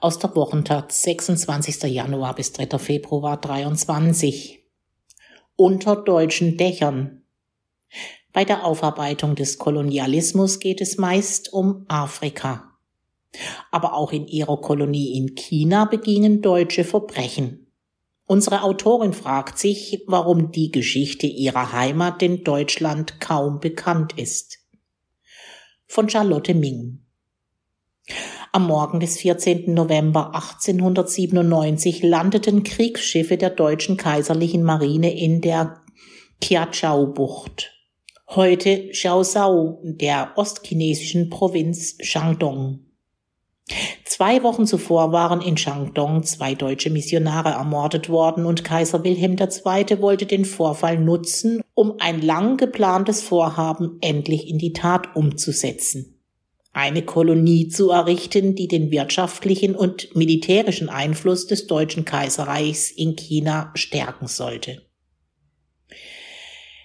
aus der Wochentag 26. Januar bis 3. Februar 23. Unter deutschen Dächern. Bei der Aufarbeitung des Kolonialismus geht es meist um Afrika. Aber auch in ihrer Kolonie in China begingen Deutsche Verbrechen. Unsere Autorin fragt sich, warum die Geschichte ihrer Heimat in Deutschland kaum bekannt ist. Von Charlotte Ming. Am Morgen des 14. November 1897 landeten Kriegsschiffe der deutschen kaiserlichen Marine in der Kiachau-Bucht, heute Chaozhou, der ostchinesischen Provinz Shandong. Zwei Wochen zuvor waren in Shandong zwei deutsche Missionare ermordet worden und Kaiser Wilhelm II. wollte den Vorfall nutzen, um ein lang geplantes Vorhaben endlich in die Tat umzusetzen eine Kolonie zu errichten, die den wirtschaftlichen und militärischen Einfluss des Deutschen Kaiserreichs in China stärken sollte.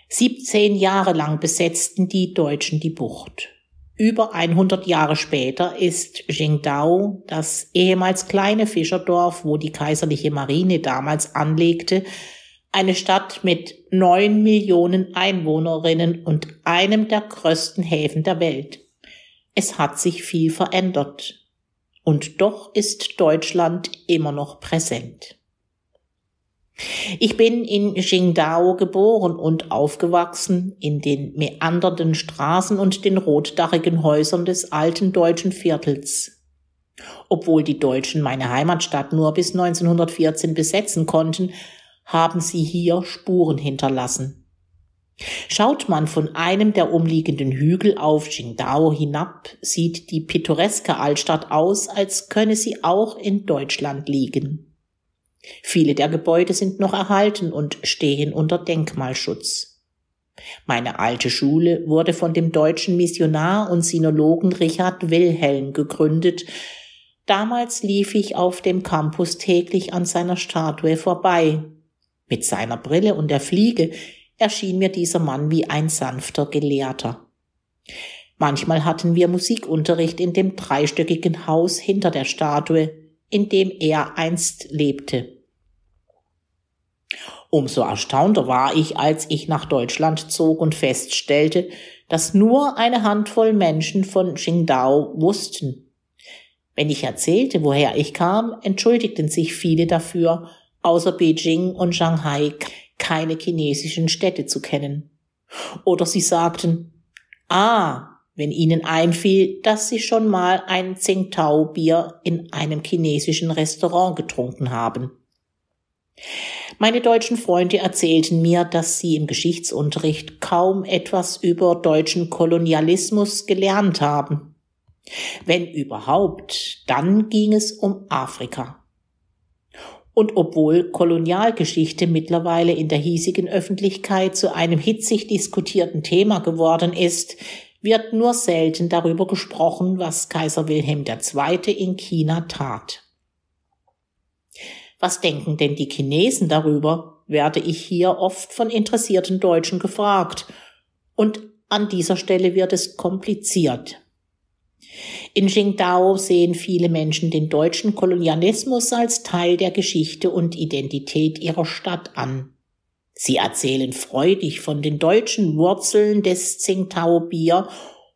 17 Jahre lang besetzten die Deutschen die Bucht. Über 100 Jahre später ist Qingdao, das ehemals kleine Fischerdorf, wo die kaiserliche Marine damals anlegte, eine Stadt mit neun Millionen Einwohnerinnen und einem der größten Häfen der Welt. Es hat sich viel verändert. Und doch ist Deutschland immer noch präsent. Ich bin in Qingdao geboren und aufgewachsen in den meandernden Straßen und den rotdachigen Häusern des alten deutschen Viertels. Obwohl die Deutschen meine Heimatstadt nur bis 1914 besetzen konnten, haben sie hier Spuren hinterlassen. Schaut man von einem der umliegenden Hügel auf Qingdao hinab, sieht die pittoreske Altstadt aus, als könne sie auch in Deutschland liegen. Viele der Gebäude sind noch erhalten und stehen unter Denkmalschutz. Meine alte Schule wurde von dem deutschen Missionar und Sinologen Richard Wilhelm gegründet. Damals lief ich auf dem Campus täglich an seiner Statue vorbei. Mit seiner Brille und der Fliege erschien mir dieser Mann wie ein sanfter Gelehrter. Manchmal hatten wir Musikunterricht in dem dreistöckigen Haus hinter der Statue, in dem er einst lebte. Umso erstaunter war ich, als ich nach Deutschland zog und feststellte, dass nur eine Handvoll Menschen von Qingdao wussten. Wenn ich erzählte, woher ich kam, entschuldigten sich viele dafür, außer Beijing und Shanghai keine chinesischen Städte zu kennen. Oder sie sagten, ah, wenn ihnen einfiel, dass sie schon mal ein Tsingtao-Bier in einem chinesischen Restaurant getrunken haben. Meine deutschen Freunde erzählten mir, dass sie im Geschichtsunterricht kaum etwas über deutschen Kolonialismus gelernt haben. Wenn überhaupt, dann ging es um Afrika. Und obwohl Kolonialgeschichte mittlerweile in der hiesigen Öffentlichkeit zu einem hitzig diskutierten Thema geworden ist, wird nur selten darüber gesprochen, was Kaiser Wilhelm II. in China tat. Was denken denn die Chinesen darüber, werde ich hier oft von interessierten Deutschen gefragt. Und an dieser Stelle wird es kompliziert. In Qingdao sehen viele Menschen den deutschen Kolonialismus als Teil der Geschichte und Identität ihrer Stadt an. Sie erzählen freudig von den deutschen Wurzeln des Tsingtao Bier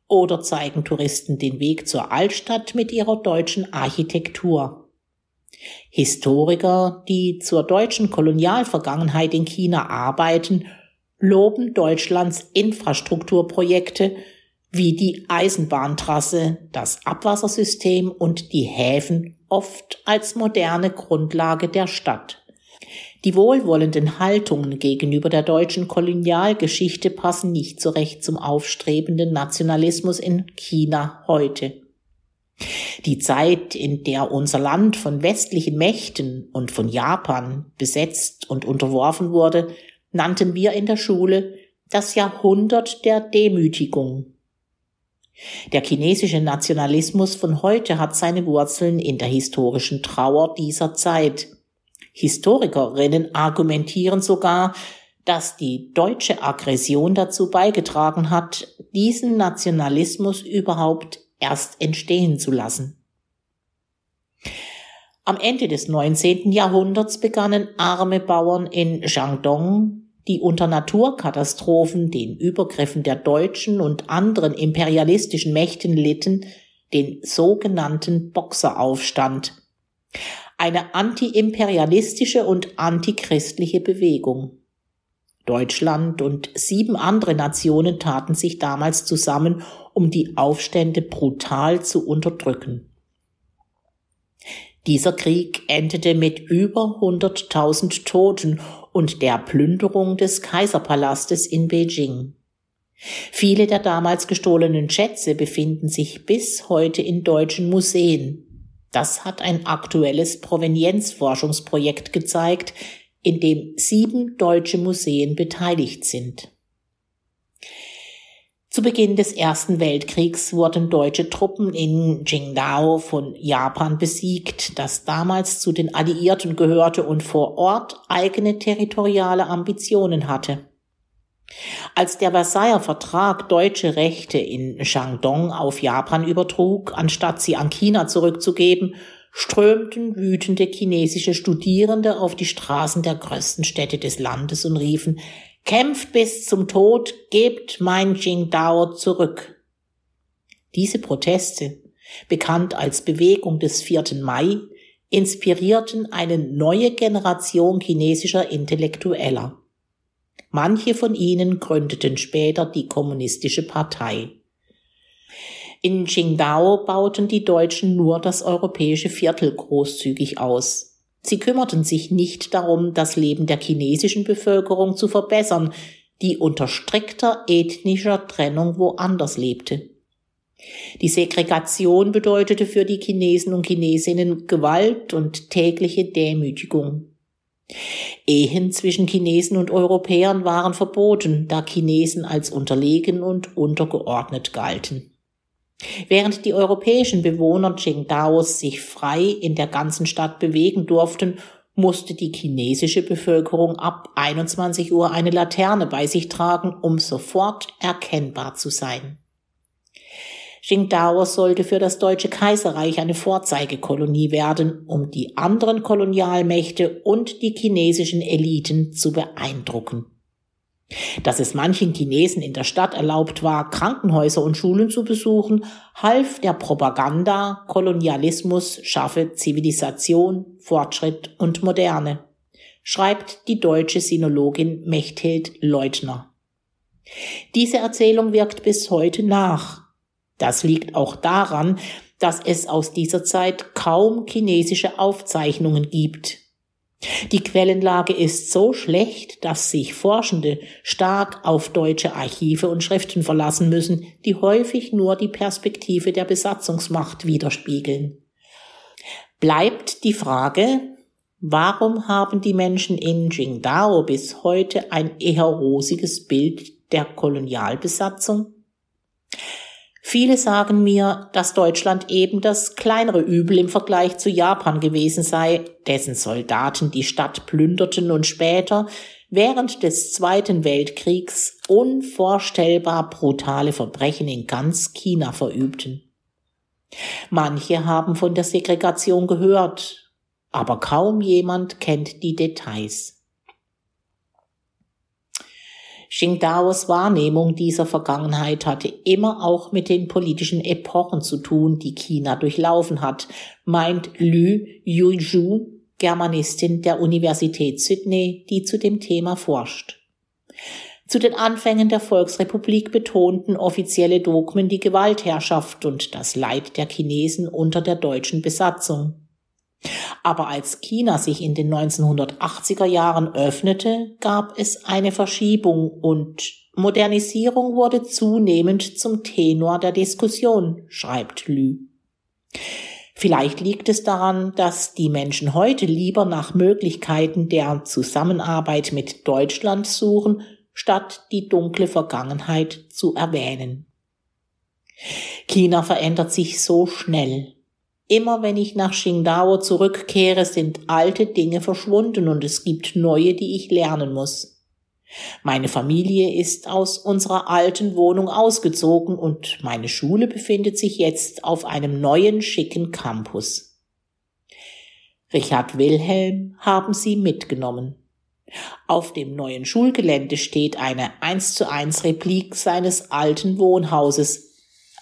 oder zeigen Touristen den Weg zur Altstadt mit ihrer deutschen Architektur. Historiker, die zur deutschen Kolonialvergangenheit in China arbeiten, loben Deutschlands Infrastrukturprojekte wie die Eisenbahntrasse, das Abwassersystem und die Häfen oft als moderne Grundlage der Stadt. Die wohlwollenden Haltungen gegenüber der deutschen Kolonialgeschichte passen nicht so recht zum aufstrebenden Nationalismus in China heute. Die Zeit, in der unser Land von westlichen Mächten und von Japan besetzt und unterworfen wurde, nannten wir in der Schule das Jahrhundert der Demütigung. Der chinesische Nationalismus von heute hat seine Wurzeln in der historischen Trauer dieser Zeit. Historikerinnen argumentieren sogar, dass die deutsche Aggression dazu beigetragen hat, diesen Nationalismus überhaupt erst entstehen zu lassen. Am Ende des 19. Jahrhunderts begannen arme Bauern in Shandong, die unter Naturkatastrophen, den Übergriffen der deutschen und anderen imperialistischen Mächten litten, den sogenannten Boxeraufstand. Eine antiimperialistische und antichristliche Bewegung. Deutschland und sieben andere Nationen taten sich damals zusammen, um die Aufstände brutal zu unterdrücken. Dieser Krieg endete mit über 100.000 Toten und der Plünderung des Kaiserpalastes in Beijing. Viele der damals gestohlenen Schätze befinden sich bis heute in deutschen Museen. Das hat ein aktuelles Provenienzforschungsprojekt gezeigt, in dem sieben deutsche Museen beteiligt sind. Zu Beginn des Ersten Weltkriegs wurden deutsche Truppen in Qingdao von Japan besiegt, das damals zu den Alliierten gehörte und vor Ort eigene territoriale Ambitionen hatte. Als der Versailler Vertrag deutsche Rechte in Shandong auf Japan übertrug, anstatt sie an China zurückzugeben, strömten wütende chinesische Studierende auf die Straßen der größten Städte des Landes und riefen, kämpft bis zum Tod, gebt mein Qingdao zurück. Diese Proteste, bekannt als Bewegung des 4. Mai, inspirierten eine neue Generation chinesischer Intellektueller. Manche von ihnen gründeten später die Kommunistische Partei. In Qingdao bauten die Deutschen nur das europäische Viertel großzügig aus. Sie kümmerten sich nicht darum, das Leben der chinesischen Bevölkerung zu verbessern, die unter strikter ethnischer Trennung woanders lebte. Die Segregation bedeutete für die Chinesen und Chinesinnen Gewalt und tägliche Demütigung. Ehen zwischen Chinesen und Europäern waren verboten, da Chinesen als unterlegen und untergeordnet galten. Während die europäischen Bewohner Qingdaos sich frei in der ganzen Stadt bewegen durften, musste die chinesische Bevölkerung ab 21 Uhr eine Laterne bei sich tragen, um sofort erkennbar zu sein. Qingdao sollte für das Deutsche Kaiserreich eine Vorzeigekolonie werden, um die anderen Kolonialmächte und die chinesischen Eliten zu beeindrucken. Dass es manchen Chinesen in der Stadt erlaubt war, Krankenhäuser und Schulen zu besuchen, half der Propaganda, Kolonialismus schaffe Zivilisation, Fortschritt und Moderne, schreibt die deutsche Sinologin Mechthild Leutner. Diese Erzählung wirkt bis heute nach, das liegt auch daran, dass es aus dieser Zeit kaum chinesische Aufzeichnungen gibt. Die Quellenlage ist so schlecht, dass sich Forschende stark auf deutsche Archive und Schriften verlassen müssen, die häufig nur die Perspektive der Besatzungsmacht widerspiegeln. Bleibt die Frage, warum haben die Menschen in Qingdao bis heute ein eher rosiges Bild der Kolonialbesatzung? Viele sagen mir, dass Deutschland eben das kleinere Übel im Vergleich zu Japan gewesen sei, dessen Soldaten die Stadt plünderten und später während des Zweiten Weltkriegs unvorstellbar brutale Verbrechen in ganz China verübten. Manche haben von der Segregation gehört, aber kaum jemand kennt die Details. Qingdaos Wahrnehmung dieser Vergangenheit hatte immer auch mit den politischen Epochen zu tun, die China durchlaufen hat, meint Lü Yuzhu, Germanistin der Universität Sydney, die zu dem Thema forscht. Zu den Anfängen der Volksrepublik betonten offizielle Dogmen die Gewaltherrschaft und das Leid der Chinesen unter der deutschen Besatzung. Aber als China sich in den 1980er Jahren öffnete, gab es eine Verschiebung und Modernisierung wurde zunehmend zum Tenor der Diskussion, schreibt Lü. Vielleicht liegt es daran, dass die Menschen heute lieber nach Möglichkeiten der Zusammenarbeit mit Deutschland suchen, statt die dunkle Vergangenheit zu erwähnen. China verändert sich so schnell, Immer wenn ich nach Qingdao zurückkehre, sind alte Dinge verschwunden und es gibt neue, die ich lernen muss. Meine Familie ist aus unserer alten Wohnung ausgezogen und meine Schule befindet sich jetzt auf einem neuen schicken Campus. Richard Wilhelm haben sie mitgenommen. Auf dem neuen Schulgelände steht eine 1 zu 1 Replik seines alten Wohnhauses.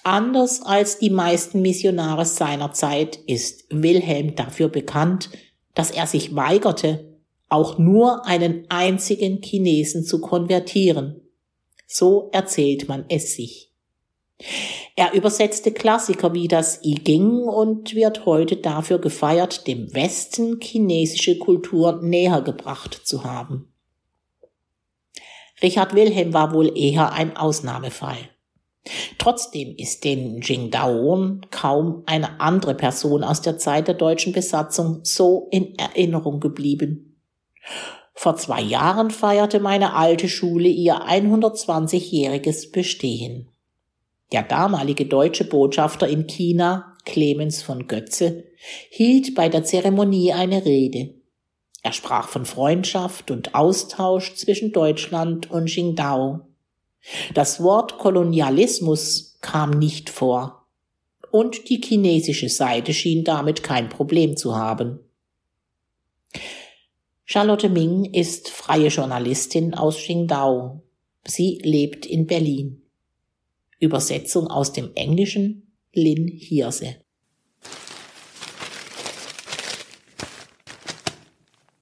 Anders als die meisten Missionare seiner Zeit ist Wilhelm dafür bekannt, dass er sich weigerte, auch nur einen einzigen Chinesen zu konvertieren. So erzählt man es sich. Er übersetzte Klassiker wie das I Ging und wird heute dafür gefeiert, dem Westen chinesische Kultur näher gebracht zu haben. Richard Wilhelm war wohl eher ein Ausnahmefall. Trotzdem ist den Jingdaon kaum eine andere Person aus der Zeit der deutschen Besatzung so in Erinnerung geblieben. Vor zwei Jahren feierte meine alte Schule ihr 120-jähriges Bestehen. Der damalige deutsche Botschafter in China, Clemens von Götze, hielt bei der Zeremonie eine Rede. Er sprach von Freundschaft und Austausch zwischen Deutschland und Qingdao. Das Wort Kolonialismus kam nicht vor. Und die chinesische Seite schien damit kein Problem zu haben. Charlotte Ming ist freie Journalistin aus Qingdao. Sie lebt in Berlin. Übersetzung aus dem Englischen Lynn Hirse